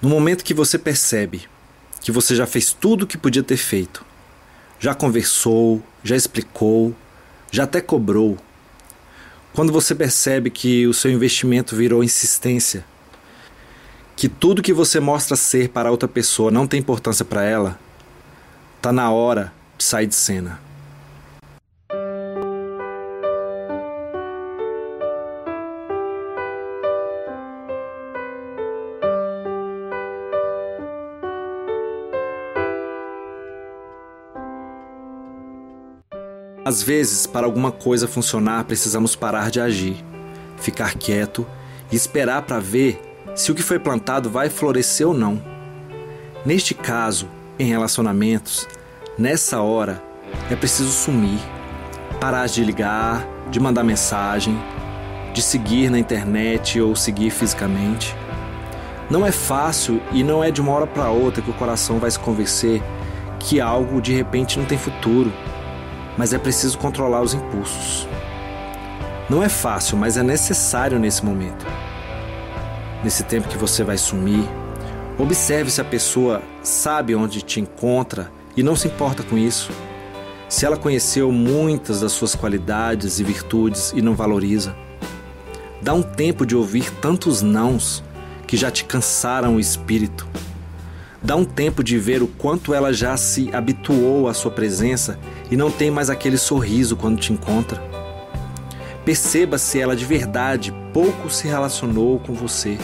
No momento que você percebe que você já fez tudo o que podia ter feito, já conversou, já explicou, já até cobrou, quando você percebe que o seu investimento virou insistência, que tudo que você mostra ser para outra pessoa não tem importância para ela, tá na hora de sair de cena. Às vezes, para alguma coisa funcionar, precisamos parar de agir, ficar quieto e esperar para ver se o que foi plantado vai florescer ou não. Neste caso, em relacionamentos, nessa hora é preciso sumir, parar de ligar, de mandar mensagem, de seguir na internet ou seguir fisicamente. Não é fácil e não é de uma hora para outra que o coração vai se convencer que algo de repente não tem futuro mas é preciso controlar os impulsos. Não é fácil, mas é necessário nesse momento. Nesse tempo que você vai sumir, observe se a pessoa sabe onde te encontra e não se importa com isso. Se ela conheceu muitas das suas qualidades e virtudes e não valoriza. Dá um tempo de ouvir tantos nãos que já te cansaram o espírito Dá um tempo de ver o quanto ela já se habituou à sua presença e não tem mais aquele sorriso quando te encontra. Perceba se ela de verdade pouco se relacionou com você.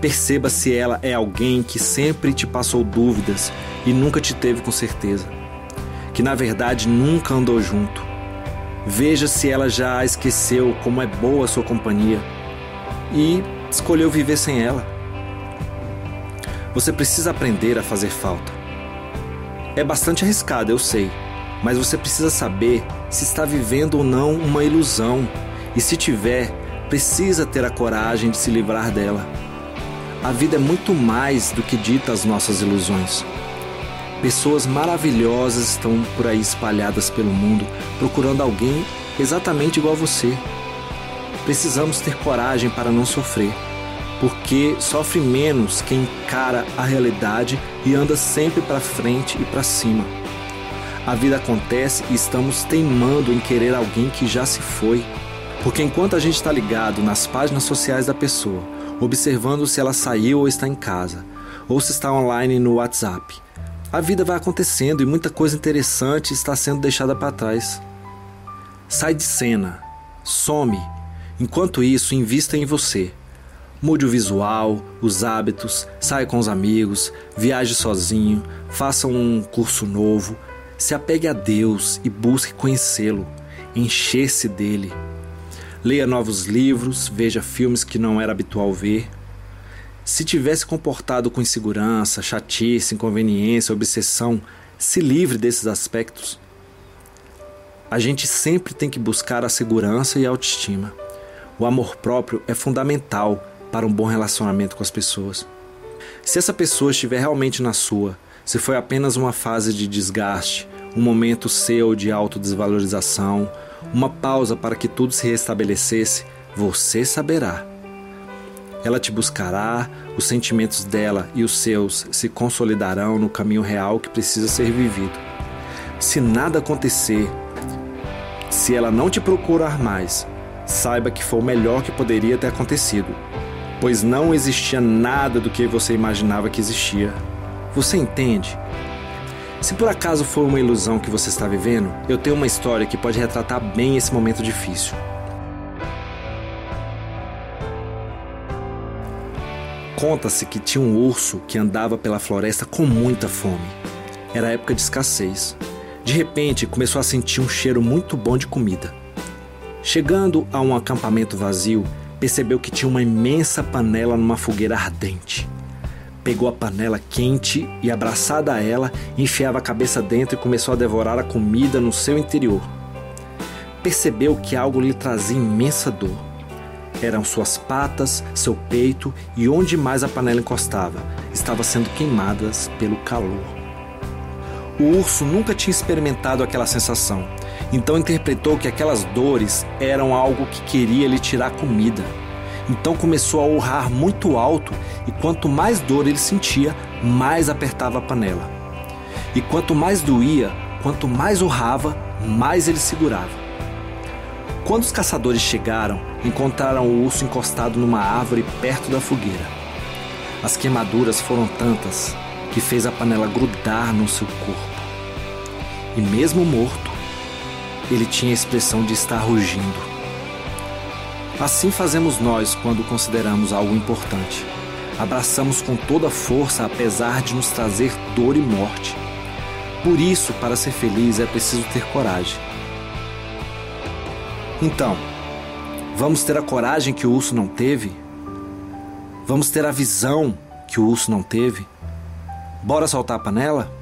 Perceba se ela é alguém que sempre te passou dúvidas e nunca te teve com certeza. Que na verdade nunca andou junto. Veja se ela já esqueceu como é boa a sua companhia e escolheu viver sem ela. Você precisa aprender a fazer falta. É bastante arriscado, eu sei, mas você precisa saber se está vivendo ou não uma ilusão e, se tiver, precisa ter a coragem de se livrar dela. A vida é muito mais do que dita as nossas ilusões. Pessoas maravilhosas estão por aí espalhadas pelo mundo procurando alguém exatamente igual a você. Precisamos ter coragem para não sofrer porque sofre menos quem encara a realidade e anda sempre para frente e para cima. A vida acontece e estamos teimando em querer alguém que já se foi. Porque enquanto a gente está ligado nas páginas sociais da pessoa, observando se ela saiu ou está em casa, ou se está online no WhatsApp, a vida vai acontecendo e muita coisa interessante está sendo deixada para trás. Sai de cena, some. Enquanto isso, invista em você. Mude o visual, os hábitos, saia com os amigos, viaje sozinho, faça um curso novo, se apegue a Deus e busque conhecê-lo, encher-se dele. Leia novos livros, veja filmes que não era habitual ver. Se tivesse comportado com insegurança, chatice, inconveniência, obsessão, se livre desses aspectos. A gente sempre tem que buscar a segurança e a autoestima. O amor próprio é fundamental para um bom relacionamento com as pessoas. Se essa pessoa estiver realmente na sua, se foi apenas uma fase de desgaste, um momento seu de autodesvalorização, uma pausa para que tudo se restabelecesse, você saberá. Ela te buscará, os sentimentos dela e os seus se consolidarão no caminho real que precisa ser vivido. Se nada acontecer, se ela não te procurar mais, saiba que foi o melhor que poderia ter acontecido pois não existia nada do que você imaginava que existia. Você entende? Se por acaso for uma ilusão que você está vivendo, eu tenho uma história que pode retratar bem esse momento difícil. Conta-se que tinha um urso que andava pela floresta com muita fome. Era época de escassez. De repente, começou a sentir um cheiro muito bom de comida. Chegando a um acampamento vazio, percebeu que tinha uma imensa panela numa fogueira ardente. Pegou a panela quente e, abraçada a ela, enfiava a cabeça dentro e começou a devorar a comida no seu interior. Percebeu que algo lhe trazia imensa dor. Eram suas patas, seu peito e onde mais a panela encostava, estava sendo queimadas pelo calor. O urso nunca tinha experimentado aquela sensação então interpretou que aquelas dores eram algo que queria lhe tirar comida. Então começou a urrar muito alto e quanto mais dor ele sentia, mais apertava a panela. E quanto mais doía, quanto mais urrava, mais ele segurava. Quando os caçadores chegaram, encontraram o urso encostado numa árvore perto da fogueira. As queimaduras foram tantas que fez a panela grudar no seu corpo. E mesmo morto, ele tinha a expressão de estar rugindo. Assim fazemos nós quando consideramos algo importante. Abraçamos com toda força, apesar de nos trazer dor e morte. Por isso, para ser feliz é preciso ter coragem. Então, vamos ter a coragem que o urso não teve? Vamos ter a visão que o urso não teve? Bora soltar a panela?